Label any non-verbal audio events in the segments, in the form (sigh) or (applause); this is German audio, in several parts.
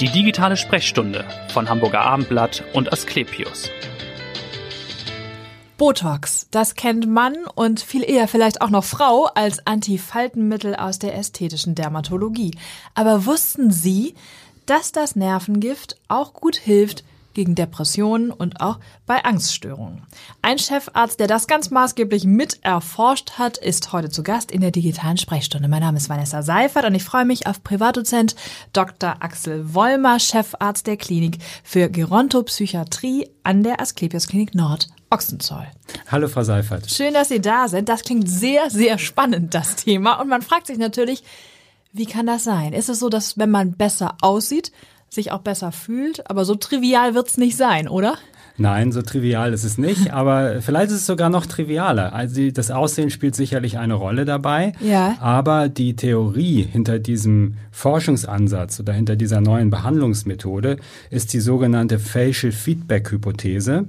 Die digitale Sprechstunde von Hamburger Abendblatt und Asklepios. Botox, das kennt Mann und viel eher vielleicht auch noch Frau als Antifaltenmittel aus der ästhetischen Dermatologie. Aber wussten Sie, dass das Nervengift auch gut hilft gegen Depressionen und auch bei Angststörungen. Ein Chefarzt, der das ganz maßgeblich mit erforscht hat, ist heute zu Gast in der digitalen Sprechstunde. Mein Name ist Vanessa Seifert und ich freue mich auf Privatdozent Dr. Axel Wollmer, Chefarzt der Klinik für Gerontopsychiatrie an der Asklepios Klinik Nord Ochsenzoll. Hallo, Frau Seifert. Schön, dass Sie da sind. Das klingt sehr, sehr spannend, das Thema. Und man fragt sich natürlich, wie kann das sein? Ist es so, dass wenn man besser aussieht, sich auch besser fühlt. Aber so trivial wird's nicht sein, oder? Nein, so trivial ist es nicht, (laughs) aber vielleicht ist es sogar noch trivialer. Also das Aussehen spielt sicherlich eine Rolle dabei, ja. aber die Theorie hinter diesem Forschungsansatz oder hinter dieser neuen Behandlungsmethode ist die sogenannte Facial Feedback Hypothese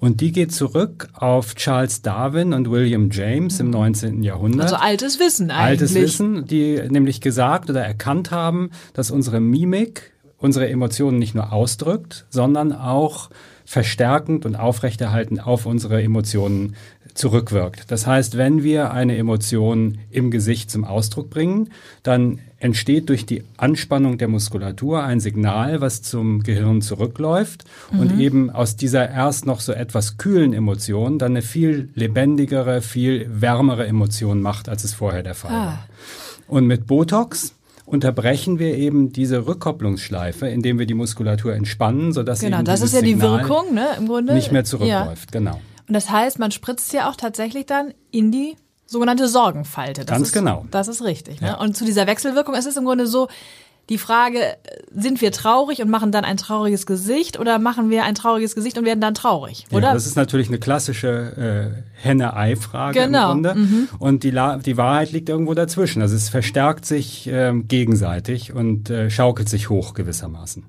und die geht zurück auf Charles Darwin und William James im 19. Jahrhundert. Also altes Wissen eigentlich. Altes Wissen, die nämlich gesagt oder erkannt haben, dass unsere Mimik unsere Emotionen nicht nur ausdrückt, sondern auch verstärkend und aufrechterhaltend auf unsere Emotionen zurückwirkt. Das heißt, wenn wir eine Emotion im Gesicht zum Ausdruck bringen, dann entsteht durch die Anspannung der Muskulatur ein Signal, was zum Gehirn zurückläuft mhm. und eben aus dieser erst noch so etwas kühlen Emotion dann eine viel lebendigere, viel wärmere Emotion macht, als es vorher der Fall ah. war. Und mit Botox unterbrechen wir eben diese Rückkopplungsschleife, indem wir die Muskulatur entspannen, sodass genau, eben das ist ja die Wirkung, ne, im Grunde nicht mehr zurückläuft. Ja. Genau. Und das heißt, man spritzt ja auch tatsächlich dann in die sogenannte Sorgenfalte. Das Ganz ist, genau. Das ist richtig. Ne? Ja. Und zu dieser Wechselwirkung ist es im Grunde so, die Frage, sind wir traurig und machen dann ein trauriges Gesicht oder machen wir ein trauriges Gesicht und werden dann traurig, oder? Ja, das ist natürlich eine klassische äh, Henne-Ei-Frage genau. im Grunde. Mhm. Und die, La die Wahrheit liegt irgendwo dazwischen. Also es verstärkt sich ähm, gegenseitig und äh, schaukelt sich hoch gewissermaßen.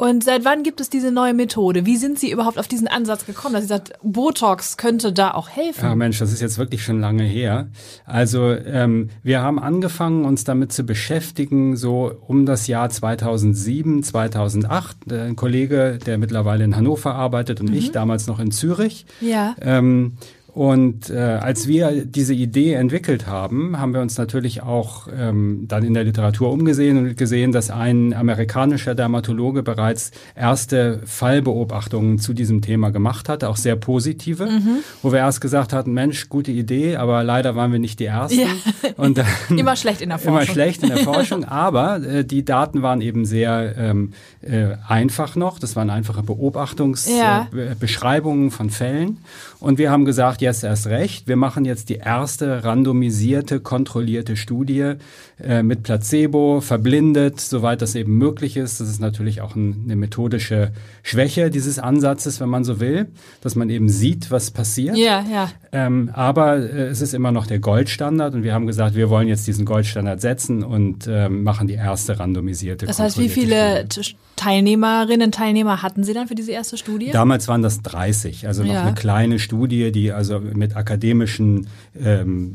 Und seit wann gibt es diese neue Methode? Wie sind Sie überhaupt auf diesen Ansatz gekommen, dass Sie sagt, Botox könnte da auch helfen? Ja, Mensch, das ist jetzt wirklich schon lange her. Also ähm, wir haben angefangen, uns damit zu beschäftigen, so um das Jahr 2007, 2008. Ein Kollege, der mittlerweile in Hannover arbeitet und mhm. ich damals noch in Zürich. Ja. Ähm, und äh, als wir diese Idee entwickelt haben, haben wir uns natürlich auch ähm, dann in der Literatur umgesehen und gesehen, dass ein amerikanischer Dermatologe bereits erste Fallbeobachtungen zu diesem Thema gemacht hatte, auch sehr positive, mhm. wo wir erst gesagt hatten, Mensch, gute Idee, aber leider waren wir nicht die Ersten. Ja. (laughs) Und dann, (laughs) immer schlecht in der Forschung. Immer schlecht in der (laughs) Forschung, aber äh, die Daten waren eben sehr ähm, äh, einfach noch. Das waren einfache Beobachtungsbeschreibungen ja. äh, von Fällen. Und wir haben gesagt, jetzt erst recht, wir machen jetzt die erste randomisierte, kontrollierte Studie äh, mit Placebo, verblindet, soweit das eben möglich ist. Das ist natürlich auch ein, eine methodische Schwäche dieses Ansatzes, wenn man so will, dass man eben sieht, was passiert. Ja, ja. Ähm, aber äh, es ist immer noch der Goldstandard und wir haben gesagt, wir wollen jetzt diesen Goldstandard setzen und ähm, machen die erste randomisierte. Das heißt, wie viele Studie. Teilnehmerinnen, Teilnehmer hatten Sie dann für diese erste Studie? Damals waren das 30, also noch ja. eine kleine Studie, die also mit akademischen ähm,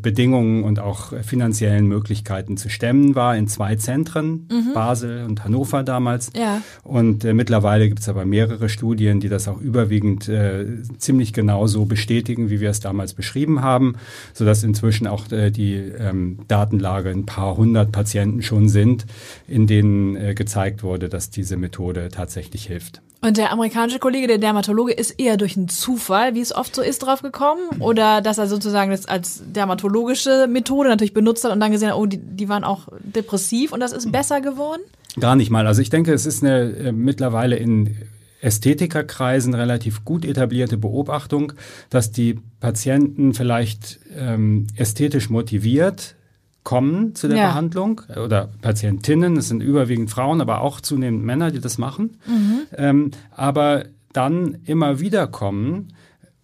Bedingungen und auch finanziellen Möglichkeiten zu stemmen war, in zwei Zentren, mhm. Basel und Hannover damals. Ja. Und äh, mittlerweile gibt es aber mehrere Studien, die das auch überwiegend äh, ziemlich genau so bestätigen, wie wir es damals beschrieben haben, sodass inzwischen auch äh, die ähm, Datenlage ein paar hundert Patienten schon sind, in denen äh, gezeigt wurde, wurde, dass diese Methode tatsächlich hilft. Und der amerikanische Kollege, der Dermatologe, ist eher durch einen Zufall, wie es oft so ist, drauf gekommen? Oder dass er sozusagen das als dermatologische Methode natürlich benutzt hat und dann gesehen hat, oh, die, die waren auch depressiv und das ist besser geworden? Gar nicht mal. Also ich denke, es ist eine äh, mittlerweile in Ästhetikerkreisen relativ gut etablierte Beobachtung, dass die Patienten vielleicht ähm, ästhetisch motiviert kommen zu der ja. Behandlung oder Patientinnen, es sind überwiegend Frauen, aber auch zunehmend Männer, die das machen, mhm. ähm, aber dann immer wieder kommen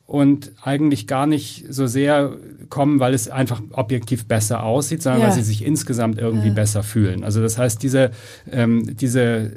und eigentlich gar nicht so sehr kommen, weil es einfach objektiv besser aussieht, sondern ja. weil sie sich insgesamt irgendwie ja. besser fühlen. Also das heißt, diese, ähm, diese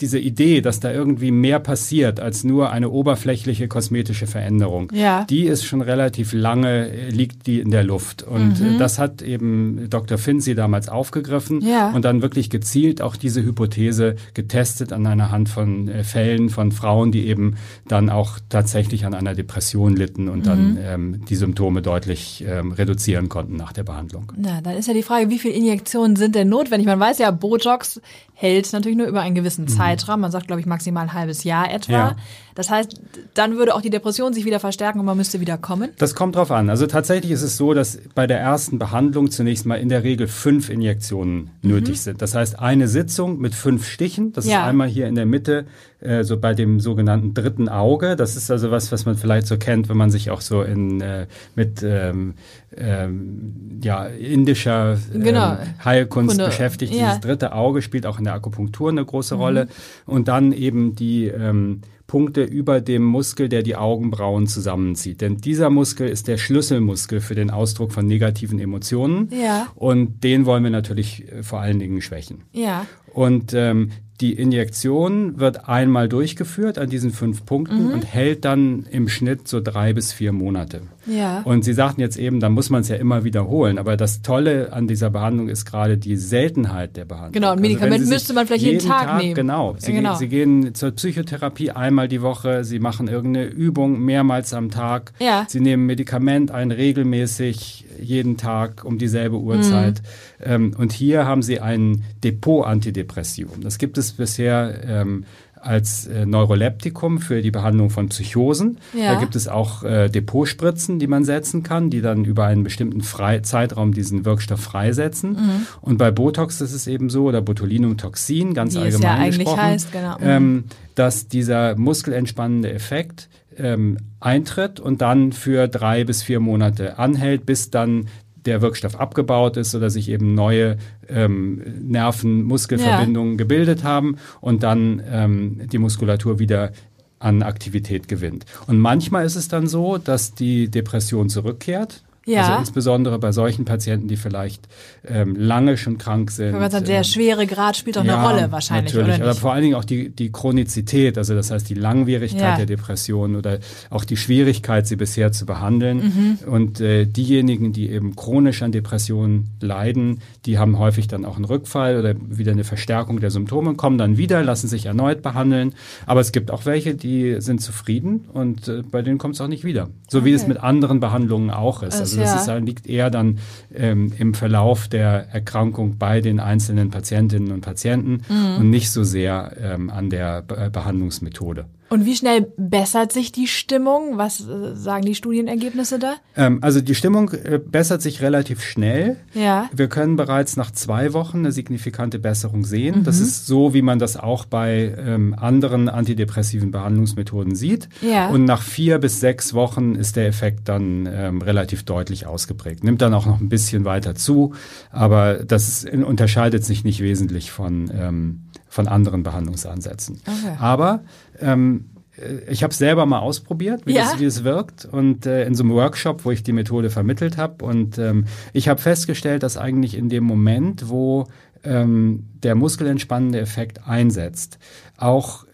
diese Idee, dass da irgendwie mehr passiert als nur eine oberflächliche kosmetische Veränderung, Ja. die ist schon relativ lange, äh, liegt die in der Luft. Und Mhm. äh, das hat eben Dr. Finzi damals aufgegriffen Ja. und dann wirklich gezielt auch diese Hypothese getestet an einer Hand von äh, Fällen von Frauen, die eben dann auch tatsächlich an einer Depression litten und dann Mhm. ähm, die Symptome deutlich ähm, reduzieren konnten nach der Behandlung. Na, dann ist ja die Frage, wie viele Injektionen sind denn notwendig? Man weiß ja, Botox hält natürlich nur über einen gewissen Zeitraum. Man sagt, glaube ich, maximal ein halbes Jahr etwa. Mhm. Ja. Das heißt, dann würde auch die Depression sich wieder verstärken und man müsste wieder kommen. Das kommt drauf an. Also tatsächlich ist es so, dass bei der ersten Behandlung zunächst mal in der Regel fünf Injektionen nötig sind. Das heißt, eine Sitzung mit fünf Stichen. Das Mhm. Ja. ist einmal hier in der Mitte, äh, so bei dem sogenannten dritten Auge. Das ist also was, was man vielleicht so kennt, wenn man sich auch so in äh, mit ähm, ähm, ja, indischer ähm, Genau. Heilkunst Kunde. beschäftigt. Ja. Mhm. Dieses dritte Auge spielt auch in der Akupunktur eine große Rolle. Und dann eben die ähm, Punkte über dem Muskel, der die Augenbrauen zusammenzieht. Denn dieser Muskel ist der Schlüsselmuskel für den Ausdruck von negativen Emotionen. Ja. Und den wollen wir natürlich äh, vor allen Dingen schwächen. Ja. Und ähm, die Injektion wird einmal durchgeführt an diesen fünf Punkten Mhm. und hält dann im Schnitt so drei bis vier Monate. Ja. Und Sie sagten jetzt eben, da muss man es ja immer wiederholen. Aber das Tolle an dieser Behandlung ist gerade die Seltenheit der Behandlung. Genau, ein Also Medikament sich müsste man vielleicht jeden Tag nehmen. Genau. Sie, Ja, genau. Gehen, Sie gehen zur Psychotherapie einmal die Woche. Sie machen irgendeine Übung mehrmals am Tag. Ja. Sie nehmen Medikament ein regelmäßig jeden Tag um dieselbe Uhrzeit. Mhm. Ähm, und hier haben Sie ein Depot-Antidepressivum. Das gibt es bisher ähm, als äh, Neuroleptikum für die Behandlung von Psychosen. Ja. Da gibt es auch äh, Depotspritzen, die man setzen kann, die dann über einen bestimmten Frei Zeitraum diesen Wirkstoff freisetzen. Mhm. Und bei Botox ist es eben so, oder Botulinumtoxin, ganz Wie es allgemein ja eigentlich gesprochen, heißt, genau. Mhm. ähm, dass dieser muskelentspannende Effekt ähm, eintritt und dann für drei bis vier Monate anhält, bis dann der Wirkstoff abgebaut ist oder sich eben neue ähm, Nerven-Muskelverbindungen gebildet haben und dann ähm, die Muskulatur wieder an Aktivität gewinnt. Und manchmal ist es dann so, dass die Depression zurückkehrt. Ja. Also insbesondere bei solchen Patienten, die vielleicht ähm, lange schon krank sind. Sagt, der ähm, schwere Grad spielt doch eine Rolle wahrscheinlich, natürlich. oder Aber nicht? vor allen Dingen auch die, die Chronizität, also das heißt die Langwierigkeit Ja. der Depression oder auch die Schwierigkeit, sie bisher zu behandeln. Mhm. Und äh, diejenigen, die eben chronisch an Depressionen leiden, die haben häufig dann auch einen Rückfall oder wieder eine Verstärkung der Symptome, kommen dann wieder, lassen sich erneut behandeln. Aber es gibt auch welche, die sind zufrieden und äh, bei denen kommt es auch nicht wieder. So wie es Okay. mit anderen Behandlungen auch ist. Das- Also das ja. ist, liegt eher dann ähm, im Verlauf der Erkrankung bei den einzelnen Patientinnen und Patienten Mhm. und nicht so sehr ähm, an der Be Behandlungsmethode. Und wie schnell bessert sich die Stimmung? Was äh, sagen die Studienergebnisse da? Ähm, also die Stimmung äh, bessert sich relativ schnell. Ja. Wir können bereits nach zwei Wochen eine signifikante Besserung sehen. Mhm. Das ist so, wie man das auch bei ähm, anderen antidepressiven Behandlungsmethoden sieht. Ja. Und nach vier bis sechs Wochen ist der Effekt dann ähm, relativ deutlich ausgeprägt. Nimmt dann auch noch ein bisschen weiter zu, aber das unterscheidet sich nicht wesentlich von, ähm, von anderen Behandlungsansätzen. Okay. Aber ähm, äh, ich habe es selber mal ausprobiert, wie, Ja? das, wie es wirkt und äh, in so einem Workshop, wo ich die Methode vermittelt habe und ähm, ich habe festgestellt, dass eigentlich in dem Moment, wo ähm, der muskelentspannende Effekt einsetzt, auch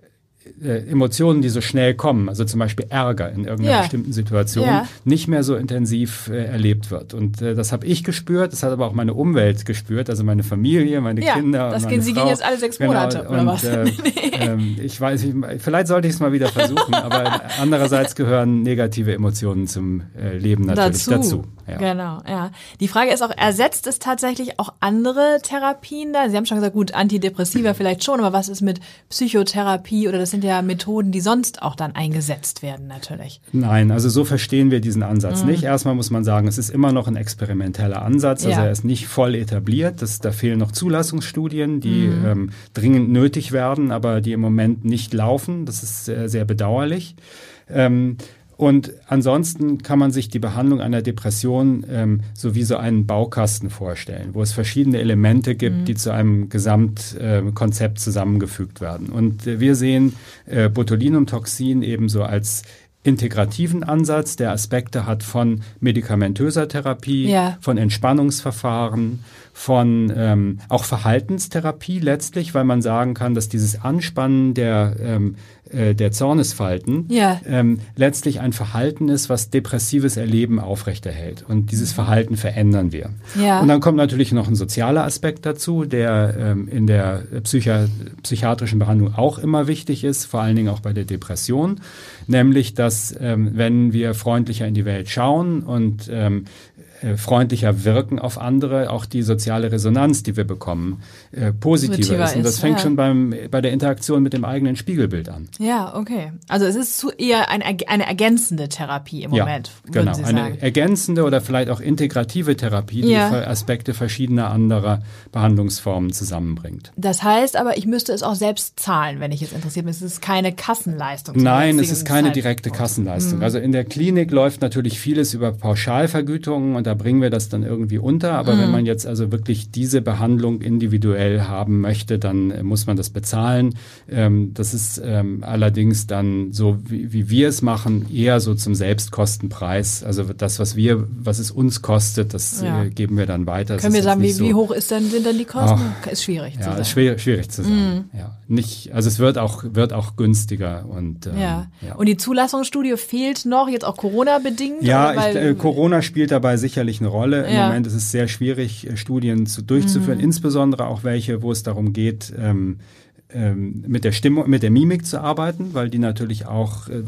äh, Emotionen, die so schnell kommen, also zum Beispiel Ärger in irgendeiner Ja. bestimmten Situation, Ja. nicht mehr so intensiv äh, erlebt wird. Und äh, das habe ich gespürt, das hat aber auch meine Umwelt gespürt, also meine Familie, meine Ja, Kinder. das und gehen- meine Sie gehen Frau. jetzt alle sechs Monate, genau, oder und, was? Äh, (laughs) (laughs) ähm, ich weiß nicht, vielleicht sollte ich es mal wieder versuchen, aber (laughs) andererseits gehören negative Emotionen zum äh, Leben natürlich dazu. Ja. Genau, ja. Die Frage ist auch, ersetzt es tatsächlich auch andere Therapien da? Sie haben schon gesagt, gut, Antidepressiva vielleicht schon, aber was ist mit Psychotherapie oder das sind ja Methoden, die sonst auch dann eingesetzt werden natürlich. Nein, also so verstehen wir diesen Ansatz Mhm. nicht. Erstmal muss man sagen, es ist immer noch ein experimenteller Ansatz, also Ja. er ist nicht voll etabliert. Das, da fehlen noch Zulassungsstudien, die Mhm. ähm, dringend nötig werden, aber die im Moment nicht laufen. Das ist sehr, sehr bedauerlich. Ähm, und ansonsten kann man sich die Behandlung einer Depression ähm, so wie so einen Baukasten vorstellen, wo es verschiedene Elemente gibt, Mhm. die zu einem Gesamtkonzept zusammengefügt werden. Und äh, wir sehen äh, Botulinumtoxin ebenso als integrativen Ansatz, der Aspekte hat von medikamentöser Therapie, Ja. von Entspannungsverfahren, von ähm, auch Verhaltenstherapie letztlich, weil man sagen kann, dass dieses Anspannen der, ähm, äh, der Zornesfalten Ja. ähm, letztlich ein Verhalten ist, was depressives Erleben aufrechterhält. Und dieses Verhalten verändern wir. Ja. Und dann kommt natürlich noch ein sozialer Aspekt dazu, der ähm, in der Psychi psychiatrischen Behandlung auch immer wichtig ist, vor allen Dingen auch bei der Depression, nämlich dass ähm, wenn wir freundlicher in die Welt schauen und ähm, äh, freundlicher wirken auf andere, auch die soziale Resonanz, die wir bekommen, äh, positiver Positiver ist. Und das ist, fängt ja. schon beim, bei der Interaktion mit dem eigenen Spiegelbild an. Ja, okay. Also es ist zu eher eine, eine ergänzende Therapie im Moment, ja, genau. Eine ergänzende oder vielleicht auch integrative Therapie, die Ja. Aspekte verschiedener anderer Behandlungsformen zusammenbringt. Das heißt aber, ich müsste es auch selbst zahlen, wenn ich jetzt interessiert bin. Es ist keine Kassenleistung. Nein, es ist keine direkte Kassenleistung. Mhm. Also in der Klinik läuft natürlich vieles über Pauschalvergütungen und da bringen wir das dann irgendwie unter. Aber Mhm. wenn man jetzt also wirklich diese Behandlung individuell haben möchte, dann äh, muss man das bezahlen. Ähm, das ist ähm, allerdings dann so, wie, wie wir es machen, eher so zum Selbstkostenpreis. Also das, was wir, was es uns kostet, das Ja. äh, geben wir dann weiter. Können wir sagen, wie, so- wie hoch ist denn, sind denn die Kosten? ist schwierig zu ja, sagen. ist schwer, schwierig zu sagen. Ja, nicht, also es wird auch, wird auch günstiger und ähm, Ja. ja. Und die Zulassungsstudie fehlt noch, jetzt auch Corona-bedingt? Ja, ich, äh, Corona spielt dabei sicherlich eine Rolle. Im Ja. Mhm. Moment ist es sehr schwierig, äh, Studien zu, durchzuführen, insbesondere auch welche, wo es darum geht, ähm, ähm, mit der Stimmung, mit der Mimik zu arbeiten, weil die natürlich auch, äh,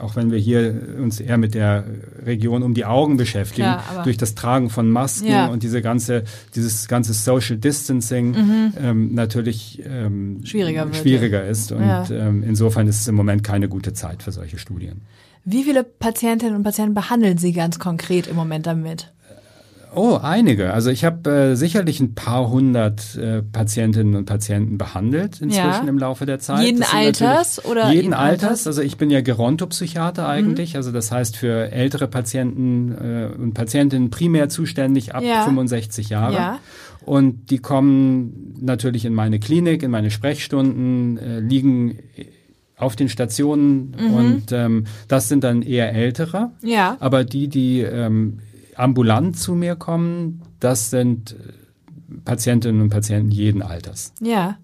auch wenn wir hier uns eher mit der Region um die Augen beschäftigen, Klar, durch das Tragen von Masken Ja. und diese ganze, dieses ganze Social Distancing ähm, natürlich ähm, Mhm. Schwieriger wird, schwieriger ist. Und Ja. ähm, insofern ist es im Moment keine gute Zeit für solche Studien. Wie viele Patientinnen und Patienten behandeln Sie ganz konkret im Moment damit? Oh, einige. Also ich habe äh, sicherlich ein paar hundert äh, Patientinnen und Patienten behandelt inzwischen Ja. im Laufe der Zeit. Jeden Alters oder jeden Alters? Mhm. Also ich bin ja Gerontopsychiater eigentlich. Also das heißt für ältere Patienten äh, und Patientinnen primär zuständig ab Ja. 65 Jahre. Ja. Und die kommen natürlich in meine Klinik, in meine Sprechstunden, äh, liegen auf den Stationen Mhm. und ähm, das sind dann eher ältere. Ja. Aber die, die ähm, ambulant zu mir kommen, das sind äh, Patientinnen und Patienten jeden Alters. Ja.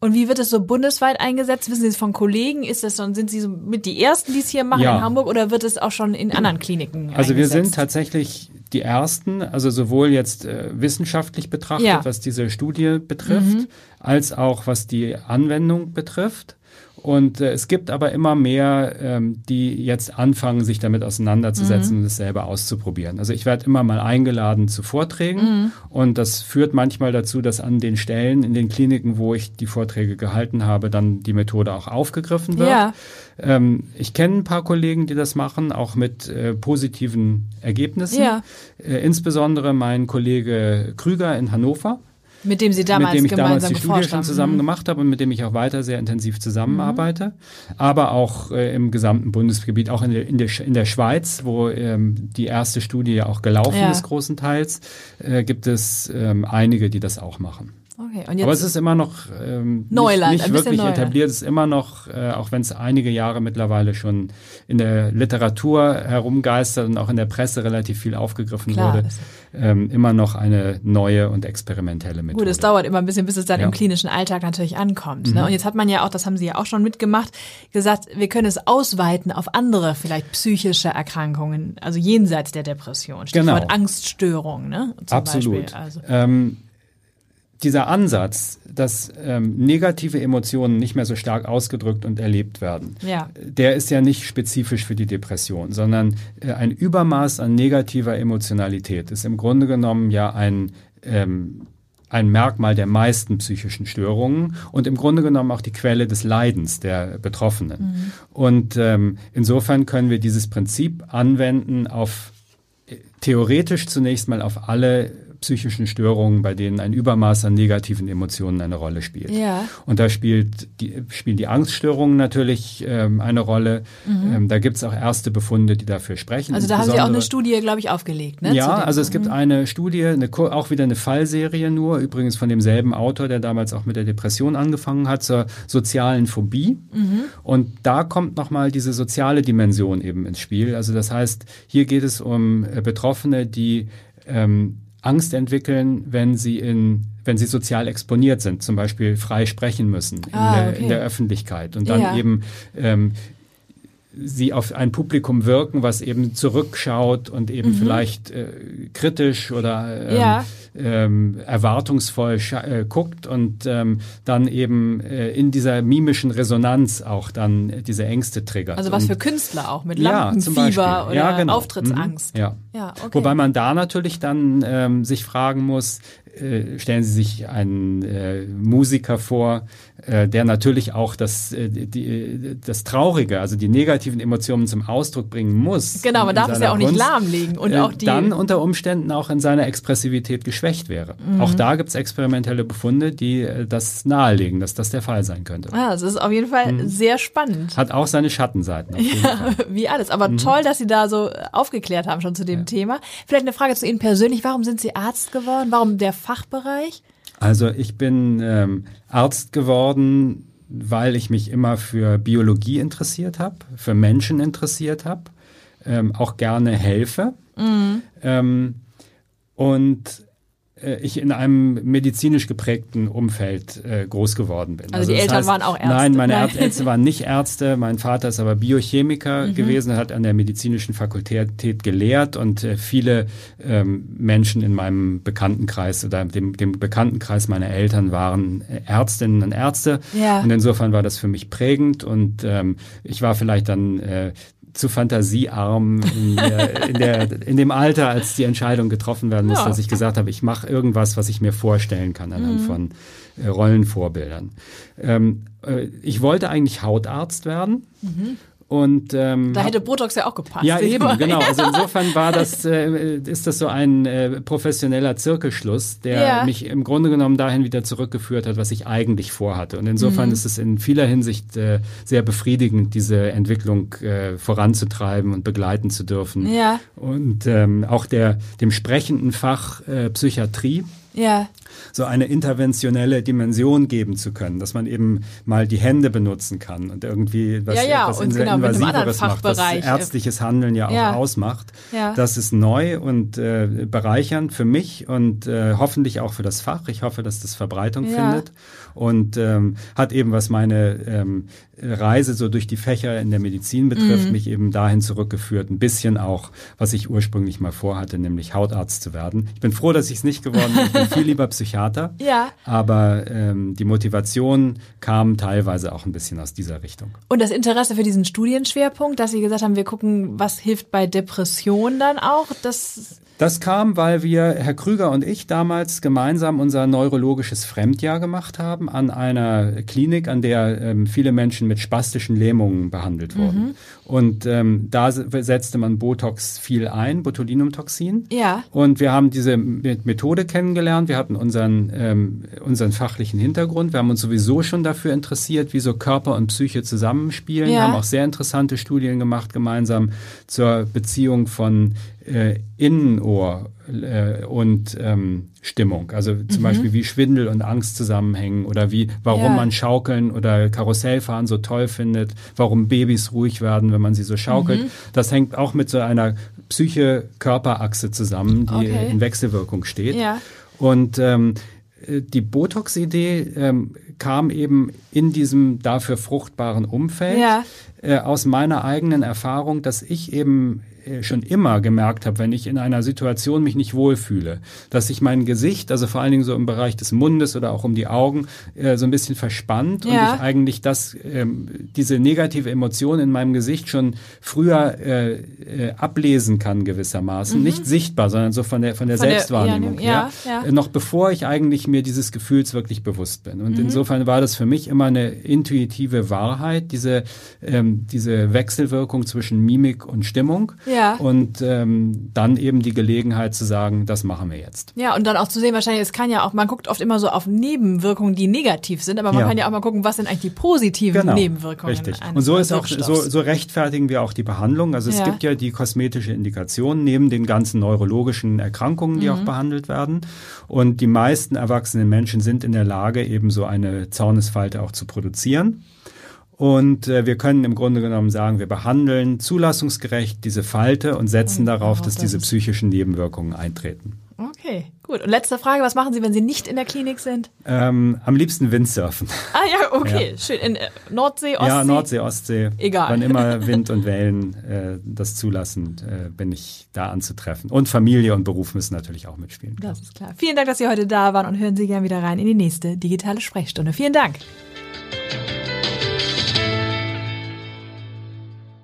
Und wie wird es so bundesweit eingesetzt? Wissen Sie es von Kollegen? Ist das schon, sind Sie so mit die ersten, die es hier machen Ja. in Hamburg oder wird es auch schon in anderen Kliniken Also wir sind eingesetzt? tatsächlich die ersten, also sowohl jetzt äh, wissenschaftlich betrachtet, Ja. Mhm. was diese Studie betrifft, als auch was die Anwendung betrifft. Und äh, es gibt aber immer mehr, ähm, die jetzt anfangen, sich damit auseinanderzusetzen Mhm. und es selber auszuprobieren. Also ich werde immer mal eingeladen zu Vorträgen Mhm. und das führt manchmal dazu, dass an den Stellen in den Kliniken, wo ich die Vorträge gehalten habe, dann die Methode auch aufgegriffen wird. Ja. Ähm, ich kenne ein paar Kollegen, die das machen, auch mit äh, positiven Ergebnissen. Ja. Äh, insbesondere mein Kollege Krüger in Hannover, Mit dem Sie damals mit dem ich damals gemeinsam die Studie schon haben. zusammen Mhm. gemacht habe und mit dem ich auch weiter sehr intensiv zusammenarbeite. Aber auch äh, im gesamten Bundesgebiet, auch in der, in der, in der Schweiz, wo ähm, die erste Studie ja auch gelaufen Ja. ist, großenteils, äh, gibt es ähm, einige, die das auch machen. Okay. Und Aber es jetzt, ist immer noch ähm, Neuland, nicht, nicht wirklich Neuland. etabliert. Es ist immer noch, äh, auch wenn es einige Jahre mittlerweile schon in der Literatur herumgeistert und auch in der Presse relativ viel aufgegriffen Klar, wurde, ähm, immer noch eine neue und experimentelle Methode. Gut, es dauert immer ein bisschen, bis es dann Ja. im klinischen Alltag natürlich ankommt. Mhm. Ne? Und jetzt hat man ja auch, das haben Sie ja auch schon mitgemacht, gesagt, wir können es ausweiten auf andere vielleicht psychische Erkrankungen, also jenseits der Depression. Stichwort Genau. Angststörung, ne? Zum Absolut. Beispiel. Also, Ähm, dieser Ansatz, dass ähm, negative Emotionen nicht mehr so stark ausgedrückt und erlebt werden, Ja. der ist ja nicht spezifisch für die Depression, sondern äh, ein Übermaß an negativer Emotionalität ist im Grunde genommen ja ein ähm, ein Merkmal der meisten psychischen Störungen und im Grunde genommen auch die Quelle des Leidens der Betroffenen. Und ähm, insofern können wir dieses Prinzip anwenden auf äh, theoretisch zunächst mal auf alle psychischen Störungen, bei denen ein Übermaß an negativen Emotionen eine Rolle spielt. Ja. Und da spielt die, spielen die Angststörungen natürlich ähm, eine Rolle. Mhm. Ähm, da gibt es auch erste Befunde, die dafür sprechen. Also da haben Sie auch eine Studie, glaube ich, aufgelegt, ne? ja, also es gibt eine Studie, eine, auch wieder eine Fallserie nur, übrigens von demselben Autor, der damals auch mit der Depression angefangen hat, zur sozialen Phobie. Und da kommt nochmal diese soziale Dimension eben ins Spiel. Also das heißt, hier geht es um äh, Betroffene, die ähm, Angst entwickeln, wenn sie in wenn sie sozial exponiert sind, zum Beispiel frei sprechen müssen in, Ah, der, okay. in der Öffentlichkeit und dann Ja. eben ähm, sie auf ein Publikum wirken, was eben zurückschaut und eben vielleicht äh, kritisch oder ähm, Mhm. Ja. ähm, erwartungsvoll äh, guckt und ähm, dann eben äh, in dieser mimischen Resonanz auch dann diese Ängste triggert. Also was und, für Künstler auch mit ja, zum Beispiel. Lampenfieber oder ja, genau. Auftrittsangst. Mhm. Ja. Ja, okay. Wobei man da natürlich dann ähm, sich fragen muss, äh, stellen Sie sich einen äh, Musiker vor, äh, der natürlich auch das, äh, die, das Traurige, also die negativen Emotionen zum Ausdruck bringen muss. Genau, man darf es ja auch nicht Kunst, lahmlegen und äh, auch die dann unter Umständen auch in seiner Expressivität geschwächt wäre. Mhm. Auch da gibt es experimentelle Befunde, die äh, das nahelegen, dass das der Fall sein könnte. Ja, das ist auf jeden Fall Mhm. sehr spannend. Hat auch seine Schattenseiten. Auf jeden Fall. (laughs) Wie alles. Aber toll, dass Sie da so aufgeklärt haben schon zu dem Thema. Vielleicht eine Frage zu Ihnen persönlich. Warum sind Sie Arzt geworden? Warum der Fachbereich? Also ich bin ähm, Arzt geworden, weil ich mich immer für Biologie interessiert habe, für Menschen interessiert habe, ähm, auch gerne helfe. Ähm, und ich in einem medizinisch geprägten Umfeld äh, groß geworden bin. Also die das Eltern waren auch Ärzte? Nein, meine Nein. Ärzte Ärzte waren nicht Ärzte. Mein Vater ist aber Biochemiker Mhm. gewesen, hat an der medizinischen Fakultät gelehrt und äh, viele ähm, Menschen in meinem Bekanntenkreis oder dem, dem Bekanntenkreis meiner Eltern waren äh, Ärztinnen und Ärzte. Ja. Und insofern war das für mich prägend und ähm, ich war vielleicht dann äh, zu fantasiearm in, der, in, der, in dem Alter, als die Entscheidung getroffen werden musste, Ja. dass ich gesagt habe, ich mache irgendwas, was ich mir vorstellen kann Mhm. anhand von äh, Rollenvorbildern. Ähm, äh, ich wollte eigentlich Hautarzt werden. Und ähm. Da hätte Botox ja auch gepasst. ja, eben, (laughs) genau. Also insofern war das, äh, ist das so ein äh, professioneller Zirkelschluss, der Ja. mich im Grunde genommen dahin wieder zurückgeführt hat, was ich eigentlich vorhatte. Und insofern Mhm. ist es in vieler Hinsicht äh, sehr befriedigend, diese Entwicklung äh, voranzutreiben und begleiten zu dürfen. Ja, Und ähm, auch der, dem sprechenden Fach äh, Psychiatrie ja. so eine interventionelle Dimension geben zu können, dass man eben mal die Hände benutzen kann und irgendwie was, Ja, ja, etwas und genau, Invasiveres macht, was ärztliches Handeln ja auch Ja. ausmacht. Ja. Das ist neu und äh, bereichernd für mich und äh, hoffentlich auch für das Fach. Ich hoffe, dass das Verbreitung findet und ähm, hat eben, was meine ähm, Reise so durch die Fächer in der Medizin betrifft, Mhm. mich eben dahin zurückgeführt, ein bisschen auch, was ich ursprünglich mal vorhatte, nämlich Hautarzt zu werden. Ich bin froh, dass ich es nicht geworden bin. Ich bin viel (laughs) lieber Psychiater. Ja. Aber ähm, die Motivation kam teilweise auch ein bisschen aus dieser Richtung. Und das Interesse für diesen Studienschwerpunkt, dass Sie gesagt haben, wir gucken, was hilft bei Depressionen dann auch, das Das kam, weil wir, Herr Krüger und ich, damals gemeinsam unser neurologisches Fremdjahr gemacht haben an einer Klinik, an der ähm, viele Menschen mit spastischen Lähmungen behandelt wurden. Und ähm, da se- setzte man Botox viel ein, Botulinumtoxin. Ja. Und wir haben diese Me- Methode kennengelernt. Wir hatten unseren, ähm, unseren fachlichen Hintergrund. Wir haben uns sowieso schon dafür interessiert, wie so Körper und Psyche zusammenspielen. Ja. Haben auch sehr interessante Studien gemacht gemeinsam zur Beziehung von äh, Innenohr äh, und ähm, Stimmung. Also zum Beispiel wie Schwindel und Angst zusammenhängen oder wie warum Ja. man Schaukeln oder Karussellfahren so toll findet, warum Babys ruhig werden, wenn man sie so schaukelt. Das hängt auch mit so einer Psyche-Körper-Achse zusammen, die Okay. in Wechselwirkung steht. Ja. Und ähm, äh, die Botox-Idee ähm, kam eben in diesem dafür fruchtbaren Umfeld Ja. äh, aus meiner eigenen Erfahrung, dass ich eben schon immer gemerkt habe, wenn ich in einer Situation mich nicht wohlfühle, dass sich mein Gesicht, also vor allen Dingen so im Bereich des Mundes oder auch um die Augen, äh, so ein bisschen verspannt und Ja. ich eigentlich das, ähm, diese negative Emotion in meinem Gesicht schon früher äh, äh, ablesen kann gewissermaßen, nicht sichtbar, sondern so von der von der Mhm. Von der- Selbstwahrnehmung ja, her, ja. äh, noch bevor ich eigentlich mir dieses Gefühls wirklich bewusst bin. Mhm. Und insofern war das für mich immer eine intuitive Wahrheit, diese ähm, diese Wechselwirkung zwischen Mimik und Stimmung. Ja. Ja. Und ähm, dann eben die Gelegenheit zu sagen, das machen wir jetzt. Ja, und dann auch zu sehen, wahrscheinlich, es kann ja auch, man guckt oft immer so auf Nebenwirkungen, die negativ sind, aber man Ja. kann ja auch mal gucken, was sind eigentlich die positiven Nebenwirkungen. Richtig. Und so ist auch so, so rechtfertigen wir auch die Behandlung. Also es Ja. gibt ja die kosmetische Indikation neben den ganzen neurologischen Erkrankungen, die Mhm. auch behandelt werden. Und die meisten erwachsenen Menschen sind in der Lage, eben so eine Zornesfalte auch zu produzieren. Und äh, wir können im Grunde genommen sagen, wir behandeln zulassungsgerecht diese Falte und setzen darauf, dass das diese psychischen Nebenwirkungen eintreten. Okay, gut. Und letzte Frage, was machen Sie, wenn Sie nicht in der Klinik sind? Ähm, am liebsten Windsurfen. (laughs) Ah ja, okay, schön. In äh, Nordsee, Ostsee? Ja, Nordsee, Ostsee. Egal. Wann immer (laughs) Wind und Wellen äh, das zulassen, äh, bin ich da anzutreffen. Und Familie und Beruf müssen natürlich auch mitspielen. Das ist klar. Vielen Dank, dass Sie heute da waren und hören Sie gern wieder rein in die nächste digitale Sprechstunde. Vielen Dank.